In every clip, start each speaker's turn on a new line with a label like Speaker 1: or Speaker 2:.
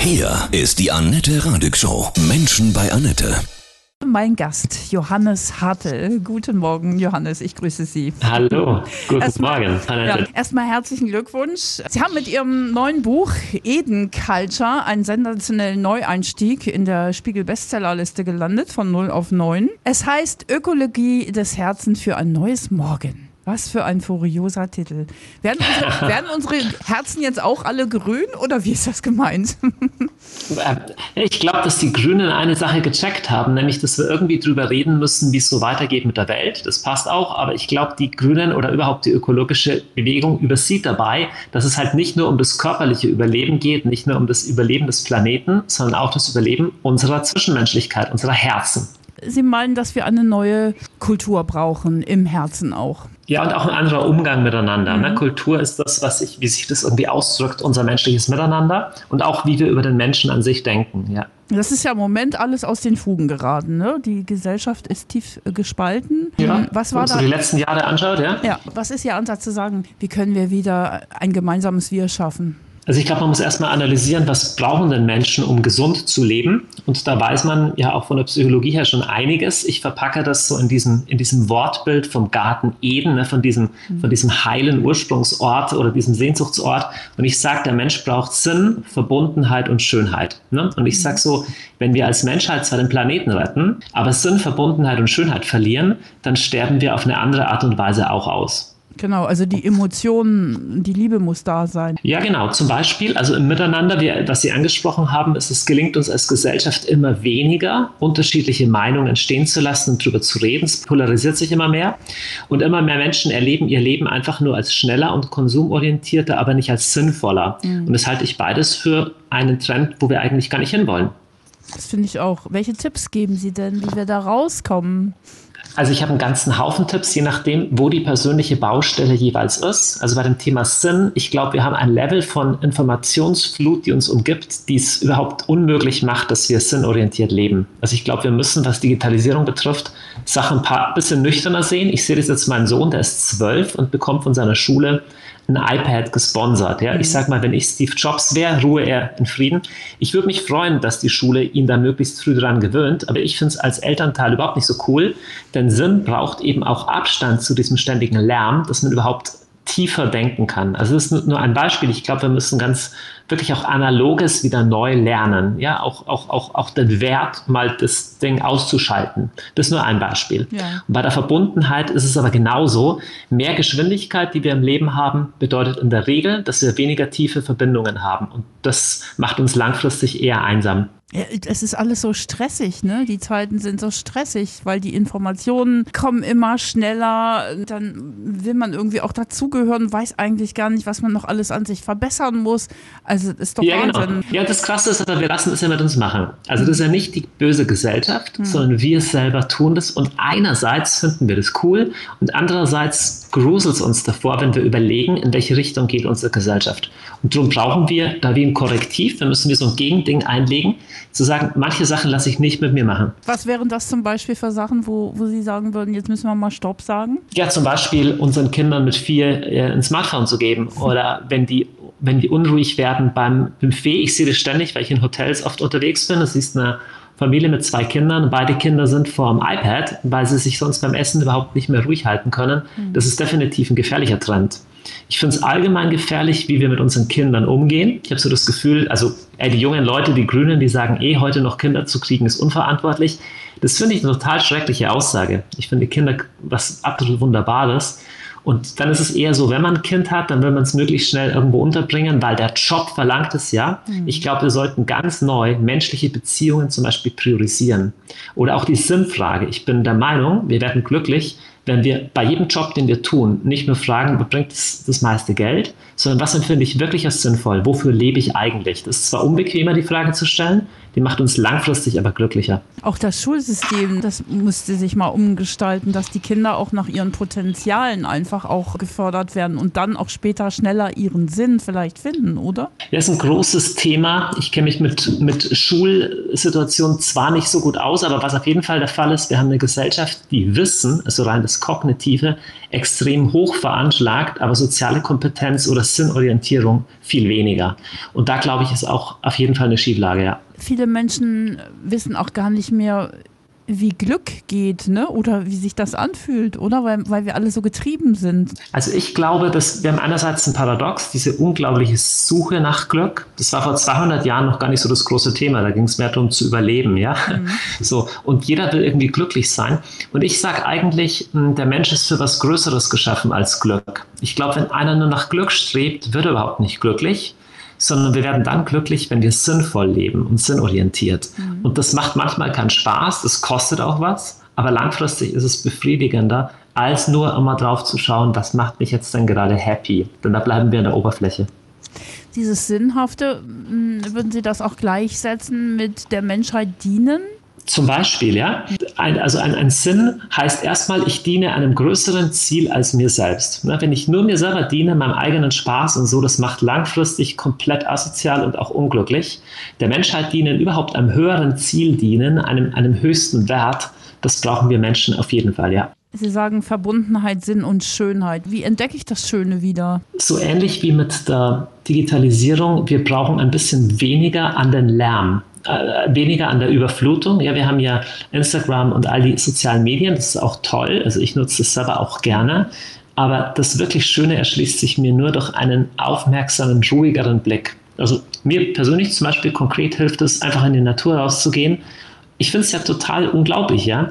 Speaker 1: Hier ist die Annette Radig Show. Menschen bei Annette.
Speaker 2: Mein Gast, Johannes Hartel. Guten Morgen, Johannes, ich grüße Sie.
Speaker 3: Hallo, guten
Speaker 2: Erstmal-
Speaker 3: Morgen. Annette.
Speaker 2: Ja, erstmal herzlichen Glückwunsch. Sie haben mit Ihrem neuen Buch Eden Culture einen sensationellen Neueinstieg in der Spiegel Bestsellerliste gelandet, von 0 auf 9. Es heißt Ökologie des Herzens für ein neues Morgen. Was für ein furioser Titel. Werden unsere, werden unsere Herzen jetzt auch alle grün oder wie ist das gemeint?
Speaker 3: Äh, Ich glaube, dass die Grünen eine Sache gecheckt haben, nämlich, dass wir irgendwie drüber reden müssen, wie es so weitergeht mit der Welt. Das passt auch, aber ich glaube, die Grünen oder überhaupt die ökologische Bewegung übersieht dabei, dass es halt nicht nur um das körperliche Überleben geht, nicht nur um das Überleben des Planeten, sondern auch das Überleben unserer Zwischenmenschlichkeit, unserer Herzen.
Speaker 2: Sie meinen, dass wir eine neue Kultur brauchen, im Herzen auch.
Speaker 3: Ja, und auch ein anderer Umgang miteinander. Ne? Kultur ist das, was sich, wie sich das irgendwie ausdrückt, unser menschliches Miteinander und auch wie wir über den Menschen an sich denken. Ja.
Speaker 2: Das ist ja im Moment alles aus den Fugen geraten. Ne? Die Gesellschaft ist tief äh, gespalten.
Speaker 3: Ja,
Speaker 2: Was
Speaker 3: wenn
Speaker 2: war da?
Speaker 3: die letzten Jahre anschaut, ja.
Speaker 2: Ja, was ist Ihr Ansatz zu sagen, wie können wir wieder ein gemeinsames Wir schaffen?
Speaker 3: Also ich glaube, man muss erstmal analysieren, was brauchen denn Menschen, um gesund zu leben? Und da weiß man ja auch von der Psychologie her schon einiges. Ich verpacke das so in diesem, in diesem Wortbild vom Garten Eden, ne, von, diesem, von diesem heilen Ursprungsort oder diesem Sehnsuchtsort. Und ich sage, der Mensch braucht Sinn, Verbundenheit und Schönheit. Ne? Und ich sage so, wenn wir als Menschheit zwar den Planeten retten, aber Sinn, Verbundenheit und Schönheit verlieren, dann sterben wir auf eine andere Art und Weise auch aus.
Speaker 2: Genau, also die Emotionen, die Liebe muss da sein.
Speaker 3: Ja, genau. Zum Beispiel, also im Miteinander, wie, was Sie angesprochen haben, ist es gelingt uns als Gesellschaft immer weniger, unterschiedliche Meinungen entstehen zu lassen und darüber zu reden. Es polarisiert sich immer mehr. Und immer mehr Menschen erleben ihr Leben einfach nur als schneller und konsumorientierter, aber nicht als sinnvoller. Und das halte ich beides für einen Trend, wo wir eigentlich gar nicht hinwollen.
Speaker 2: Das finde ich auch. Welche Tipps geben Sie denn, wie wir da rauskommen?
Speaker 3: Also ich habe einen ganzen Haufen Tipps, je nachdem, wo die persönliche Baustelle jeweils ist. Also bei dem Thema Sinn, ich glaube, wir haben ein Level von Informationsflut, die uns umgibt, die es überhaupt unmöglich macht, dass wir sinnorientiert leben. Also ich glaube, wir müssen, was Digitalisierung betrifft, Sachen ein paar bisschen nüchterner sehen. Ich sehe das jetzt mein Sohn, der ist zwölf und bekommt von seiner Schule ein iPad gesponsert. Ja? Ich sage mal, wenn ich Steve Jobs wäre, ruhe er in Frieden. Ich würde mich freuen, dass die Schule ihn da möglichst früh dran gewöhnt, aber ich finde es als Elternteil überhaupt nicht so cool, denn Sinn braucht eben auch Abstand zu diesem ständigen Lärm, dass man überhaupt tiefer denken kann. Also das ist nur ein Beispiel. Ich glaube, wir müssen ganz wirklich auch Analoges wieder neu lernen. Ja, auch, auch, auch, auch den Wert, mal das Ding auszuschalten. Das ist nur ein Beispiel.
Speaker 2: Ja.
Speaker 3: Und bei der Verbundenheit ist es aber genauso. Mehr Geschwindigkeit, die wir im Leben haben, bedeutet in der Regel, dass wir weniger tiefe Verbindungen haben. Und das macht uns langfristig eher einsam.
Speaker 2: Ja, es ist alles so stressig, ne? Die Zeiten sind so stressig, weil die Informationen kommen immer schneller. Dann will man irgendwie auch dazugehören, weiß eigentlich gar nicht, was man noch alles an sich verbessern muss. Also das ist doch
Speaker 3: Ja, genau. Ja, das Krasse ist aber, wir lassen es ja mit uns machen. Also das ist ja nicht die böse Gesellschaft, sondern wir selber tun das. Und einerseits finden wir das cool und andererseits gruselt es uns davor, wenn wir überlegen, in welche Richtung geht unsere Gesellschaft. Und darum brauchen wir da wie ein Korrektiv, da müssen wir so ein Gegending einlegen, zu sagen, manche Sachen lasse ich nicht mit mir machen.
Speaker 2: Was wären das zum Beispiel für Sachen, wo, wo Sie sagen würden, jetzt müssen wir mal Stopp sagen?
Speaker 3: Ja, zum Beispiel unseren Kindern mit vier äh, ein Smartphone zu geben oder wenn die wenn die unruhig werden beim Buffet. Ich sehe das ständig, weil ich in Hotels oft unterwegs bin. Das ist eine Familie mit zwei Kindern beide Kinder sind vor dem iPad, weil sie sich sonst beim Essen überhaupt nicht mehr ruhig halten können. Das ist definitiv ein gefährlicher Trend. Ich finde es allgemein gefährlich, wie wir mit unseren Kindern umgehen. Ich habe so das Gefühl, also ey, die jungen Leute, die Grünen, die sagen, eh, heute noch Kinder zu kriegen, ist unverantwortlich. Das finde ich eine total schreckliche Aussage. Ich finde Kinder was absolut Wunderbares. Und dann ist es eher so, wenn man ein Kind hat, dann will man es möglichst schnell irgendwo unterbringen, weil der Job verlangt es ja. Ich glaube, wir sollten ganz neu menschliche Beziehungen zum Beispiel priorisieren. Oder auch die Sinnfrage. Ich bin der Meinung, wir werden glücklich, wenn wir bei jedem Job, den wir tun, nicht nur fragen, wo bringt es das meiste Geld, sondern was empfinde ich wirklich als sinnvoll? Wofür lebe ich eigentlich? Das ist zwar unbequemer, die Frage zu stellen, die macht uns langfristig aber glücklicher.
Speaker 2: Auch das Schulsystem, das musste sich mal umgestalten, dass die Kinder auch nach ihren Potenzialen einfach auch gefördert werden und dann auch später schneller ihren Sinn vielleicht finden, oder?
Speaker 3: Ja, ist ein großes Thema. Ich kenne mich mit, mit Schulsituationen zwar nicht so gut aus, aber was auf jeden Fall der Fall ist, wir haben eine Gesellschaft, die Wissen, also rein das Kognitive, extrem hoch veranschlagt, aber soziale Kompetenz oder Sinnorientierung viel weniger. Und da glaube ich, ist auch auf jeden Fall eine Schieflage, ja.
Speaker 2: Viele Menschen wissen auch gar nicht mehr, wie Glück geht, ne? Oder wie sich das anfühlt, oder? Weil, weil wir alle so getrieben sind.
Speaker 3: Also ich glaube, dass wir haben einerseits ein Paradox, diese unglaubliche Suche nach Glück. Das war vor 200 Jahren noch gar nicht so das große Thema. Da ging es mehr darum zu überleben, ja. Mhm. So und jeder will irgendwie glücklich sein. Und ich sage eigentlich, hm, der Mensch ist für was Größeres geschaffen als Glück. Ich glaube, wenn einer nur nach Glück strebt, wird er überhaupt nicht glücklich sondern wir werden dann glücklich, wenn wir sinnvoll leben und sinnorientiert. Mhm. Und das macht manchmal keinen Spaß, das kostet auch was, aber langfristig ist es befriedigender, als nur immer drauf zu schauen, was macht mich jetzt denn gerade happy. Denn da bleiben wir in der Oberfläche.
Speaker 2: Dieses Sinnhafte, würden Sie das auch gleichsetzen mit der Menschheit dienen?
Speaker 3: Zum Beispiel, ja. Ein, also ein, ein Sinn heißt erstmal, ich diene einem größeren Ziel als mir selbst. Ne, wenn ich nur mir selber diene, meinem eigenen Spaß und so, das macht langfristig komplett asozial und auch unglücklich. Der Menschheit dienen, überhaupt einem höheren Ziel dienen, einem, einem höchsten Wert, das brauchen wir Menschen auf jeden Fall, ja.
Speaker 2: Sie sagen Verbundenheit, Sinn und Schönheit. Wie entdecke ich das Schöne wieder?
Speaker 3: So ähnlich wie mit der Digitalisierung. Wir brauchen ein bisschen weniger an den Lärm weniger an der Überflutung. Ja, wir haben ja Instagram und all die sozialen Medien, das ist auch toll. Also ich nutze es selber auch gerne. Aber das wirklich Schöne erschließt sich mir nur durch einen aufmerksamen, ruhigeren Blick. Also mir persönlich zum Beispiel konkret hilft es, einfach in die Natur rauszugehen. Ich finde es ja total unglaublich, ja.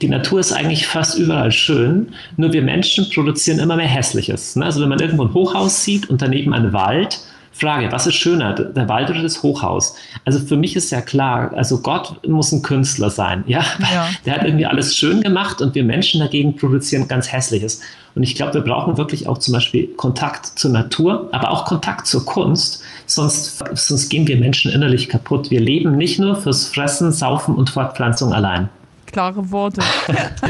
Speaker 3: Die Natur ist eigentlich fast überall schön, nur wir Menschen produzieren immer mehr Hässliches. Ne? Also wenn man irgendwo ein Hochhaus sieht und daneben einen Wald, Frage, was ist schöner, der Wald oder das Hochhaus? Also für mich ist ja klar, also Gott muss ein Künstler sein, ja? ja. Der hat irgendwie alles schön gemacht und wir Menschen dagegen produzieren ganz Hässliches. Und ich glaube, wir brauchen wirklich auch zum Beispiel Kontakt zur Natur, aber auch Kontakt zur Kunst, sonst, sonst gehen wir Menschen innerlich kaputt. Wir leben nicht nur fürs Fressen, Saufen und Fortpflanzung allein
Speaker 2: klare Worte.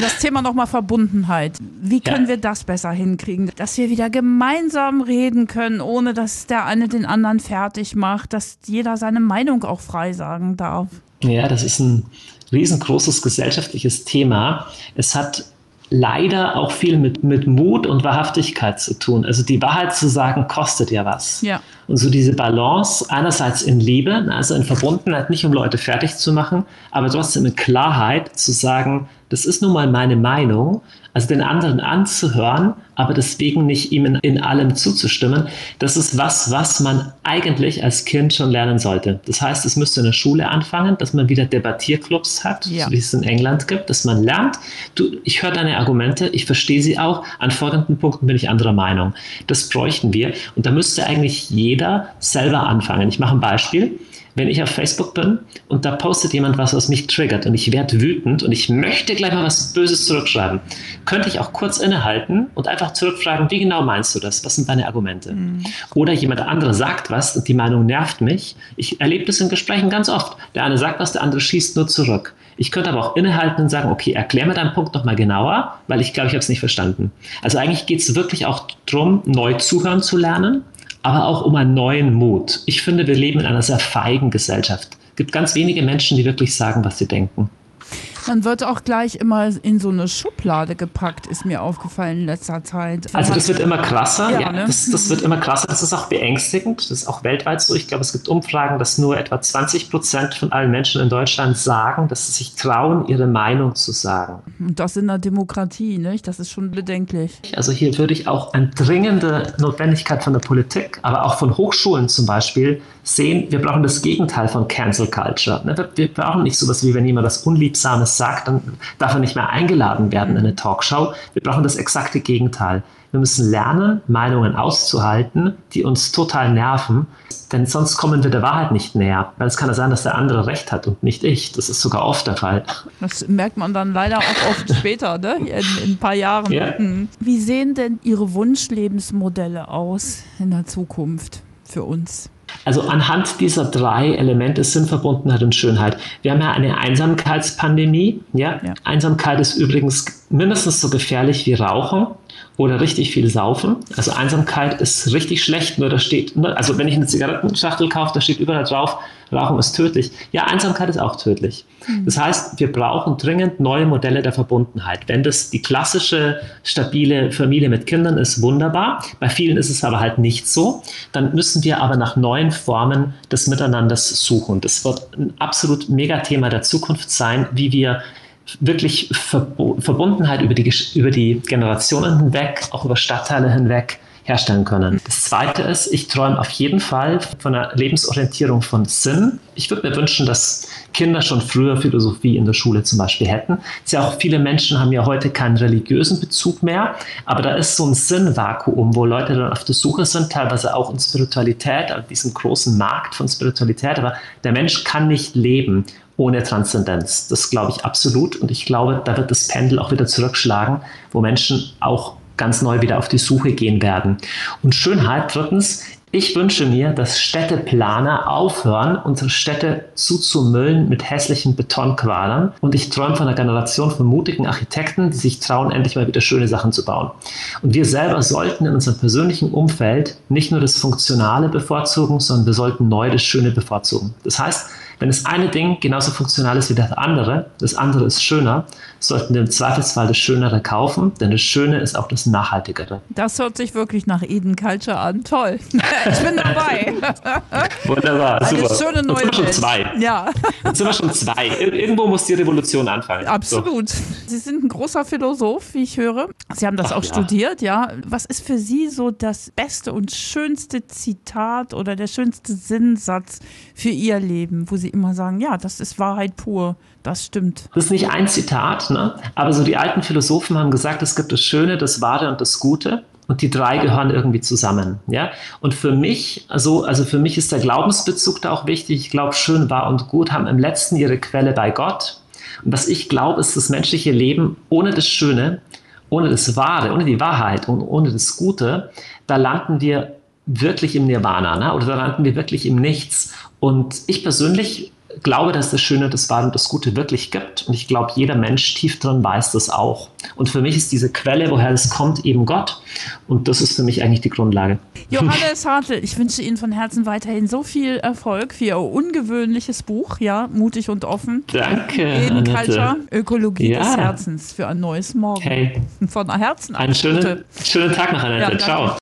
Speaker 2: Das Thema nochmal Verbundenheit. Wie können ja. wir das besser hinkriegen? Dass wir wieder gemeinsam reden können, ohne dass der eine den anderen fertig macht, dass jeder seine Meinung auch frei sagen darf.
Speaker 3: Ja, das ist ein riesengroßes gesellschaftliches Thema. Es hat leider auch viel mit, mit Mut und Wahrhaftigkeit zu tun. Also die Wahrheit zu sagen, kostet ja was. Ja. Und so diese Balance, einerseits in Liebe, also in Verbundenheit, nicht um Leute fertig zu machen, aber trotzdem in Klarheit zu sagen, das ist nun mal meine Meinung, also den anderen anzuhören, aber deswegen nicht ihm in, in, allem zuzustimmen, das ist was, was man eigentlich als Kind schon lernen sollte. Das heißt, es müsste in der Schule anfangen, dass man wieder Debattierclubs hat, ja. so wie es in England gibt, dass man lernt, du, ich höre deine Argumente, ich verstehe sie auch, an folgenden Punkten bin ich anderer Meinung. Das bräuchten wir und da müsste eigentlich jeder selber anfangen. Ich mache ein Beispiel wenn ich auf Facebook bin und da postet jemand was, was mich triggert und ich werde wütend und ich möchte gleich mal was Böses zurückschreiben, könnte ich auch kurz innehalten und einfach zurückfragen, wie genau meinst du das? Was sind deine Argumente? Mhm. Oder jemand andere sagt was und die Meinung nervt mich. Ich erlebe das in Gesprächen ganz oft. Der eine sagt was, der andere schießt nur zurück. Ich könnte aber auch innehalten und sagen, okay, erklär mir deinen Punkt nochmal genauer, weil ich glaube, ich habe es nicht verstanden. Also eigentlich geht es wirklich auch darum, neu zuhören zu lernen aber auch um einen neuen Mut. Ich finde, wir leben in einer sehr feigen Gesellschaft. Es gibt ganz wenige Menschen, die wirklich sagen, was sie denken.
Speaker 2: Man wird auch gleich immer in so eine Schublade gepackt, ist mir aufgefallen in letzter Zeit.
Speaker 3: Also das wird immer krasser, ja, ja ne? das, das, wird immer krasser. Das ist auch beängstigend. Das ist auch weltweit so. Ich glaube, es gibt Umfragen, dass nur etwa 20 Prozent von allen Menschen in Deutschland sagen, dass sie sich trauen, ihre Meinung zu sagen.
Speaker 2: Und das in der Demokratie, nicht? Das ist schon bedenklich.
Speaker 3: Also hier würde ich auch eine dringende Notwendigkeit von der Politik, aber auch von Hochschulen zum Beispiel sehen, wir brauchen das Gegenteil von Cancel Culture. Ne? Wir brauchen nicht sowas wie, wenn jemand was Unliebsames sagt, dann darf er nicht mehr eingeladen werden in eine Talkshow. Wir brauchen das exakte Gegenteil. Wir müssen lernen, Meinungen auszuhalten, die uns total nerven, denn sonst kommen wir der Wahrheit nicht näher. Weil es kann ja sein, dass der andere recht hat und nicht ich. Das ist sogar oft der Fall.
Speaker 2: Das merkt man dann leider auch oft später, ne? in, in ein paar Jahren. Ja. Hm. Wie sehen denn Ihre Wunschlebensmodelle aus in der Zukunft für uns?
Speaker 3: Also anhand dieser drei Elemente Sinnverbundenheit und Schönheit. Wir haben ja eine Einsamkeitspandemie. Ja? ja? Einsamkeit ist übrigens mindestens so gefährlich wie Rauchen oder richtig viel Saufen. Also Einsamkeit ist richtig schlecht, nur da steht, also wenn ich eine Zigarettenschachtel kaufe, da steht überall drauf, Rauchen ist tödlich. Ja, Einsamkeit ist auch tödlich. Mhm. Das heißt, wir brauchen dringend neue Modelle der Verbundenheit. Wenn das die klassische, stabile Familie mit Kindern ist, wunderbar. Bei vielen ist es aber halt nicht so. Dann müssen wir aber nach neuen Formen des Miteinanders suchen. Das wird ein absolut Megathema der Zukunft sein, wie wir wirklich Verbundenheit über die, über die Generationen hinweg, auch über Stadtteile hinweg herstellen können. Das Zweite ist, ich träume auf jeden Fall von einer Lebensorientierung von Sinn. Ich würde mir wünschen, dass Kinder schon früher Philosophie in der Schule zum Beispiel hätten. Ja auch viele Menschen haben ja heute keinen religiösen Bezug mehr, aber da ist so ein Sinnvakuum, wo Leute dann auf der Suche sind, teilweise auch in Spiritualität, auf diesem großen Markt von Spiritualität, aber der Mensch kann nicht leben ohne Transzendenz. Das glaube ich absolut. Und ich glaube, da wird das Pendel auch wieder zurückschlagen, wo Menschen auch ganz neu wieder auf die Suche gehen werden. Und Schönheit, drittens, ich wünsche mir, dass Städteplaner aufhören, unsere Städte zuzumüllen mit hässlichen Betonquadern. Und ich träume von einer Generation von mutigen Architekten, die sich trauen, endlich mal wieder schöne Sachen zu bauen. Und wir selber sollten in unserem persönlichen Umfeld nicht nur das Funktionale bevorzugen, sondern wir sollten neu das Schöne bevorzugen. Das heißt, wenn das eine Ding genauso funktional ist wie das andere, das andere ist schöner, sollten wir im Zweifelsfall das Schönere kaufen, denn das Schöne ist auch das Nachhaltigere.
Speaker 2: Das hört sich wirklich nach Eden Culture an. Toll. Ich bin dabei.
Speaker 3: Wunderbar,
Speaker 2: Eine super. schöne neue
Speaker 3: Jetzt sind wir schon zwei.
Speaker 2: Ja.
Speaker 3: Jetzt sind wir schon zwei. Irgendwo muss die Revolution anfangen.
Speaker 2: Absolut. So. Sie sind ein großer Philosoph, wie ich höre. Sie haben das Ach, auch ja. studiert, ja. Was ist für Sie so das beste und schönste Zitat oder der schönste Sinnsatz für Ihr Leben, wo Sie immer sagen, ja, das ist Wahrheit pur, das stimmt.
Speaker 3: Das ist nicht ein Zitat, ne? aber so die alten Philosophen haben gesagt, es gibt das Schöne, das Wahre und das Gute. Und die drei gehören irgendwie zusammen. Ja? Und für mich, also, also für mich ist der Glaubensbezug da auch wichtig. Ich glaube, schön, wahr und gut haben im letzten ihre Quelle bei Gott. Und was ich glaube, ist das menschliche Leben ohne das Schöne, ohne das Wahre, ohne die Wahrheit und ohne das Gute, da landen wir wirklich im Nirvana ne? oder da landen wir wirklich im Nichts. Und ich persönlich glaube, dass das Schöne, das Wahre und das Gute wirklich gibt. Und ich glaube, jeder Mensch tief drin weiß das auch. Und für mich ist diese Quelle, woher es kommt, eben Gott. Und das ist für mich eigentlich die Grundlage.
Speaker 2: Johannes Hartl, ich wünsche Ihnen von Herzen weiterhin so viel Erfolg für Ihr ungewöhnliches Buch, ja, mutig und offen.
Speaker 3: Danke.
Speaker 2: Eden Culture, Ökologie ja. des Herzens für ein neues Morgen.
Speaker 3: Hey.
Speaker 2: Von Herzen.
Speaker 3: Einen schönen, schönen Tag noch, Annette. Ja, Ciao.